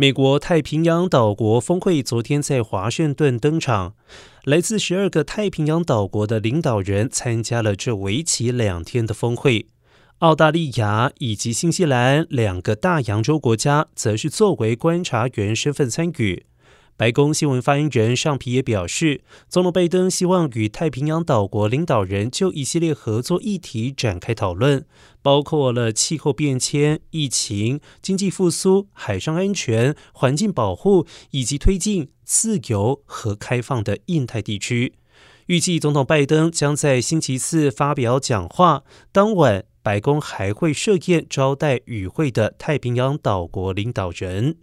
美国太平洋岛国峰会昨天在华盛顿登场，来自十二个太平洋岛国的领导人参加了这为期两天的峰会。澳大利亚以及新西兰两个大洋洲国家则是作为观察员身份参与。白宫新闻发言人尚皮也表示，总统拜登希望与太平洋岛国领导人就一系列合作议题展开讨论，包括了气候变迁、疫情、经济复苏、海上安全、环境保护，以及推进自由和开放的印太地区。预计总统拜登将在星期四发表讲话，当晚白宫还会设宴招待与会的太平洋岛国领导人。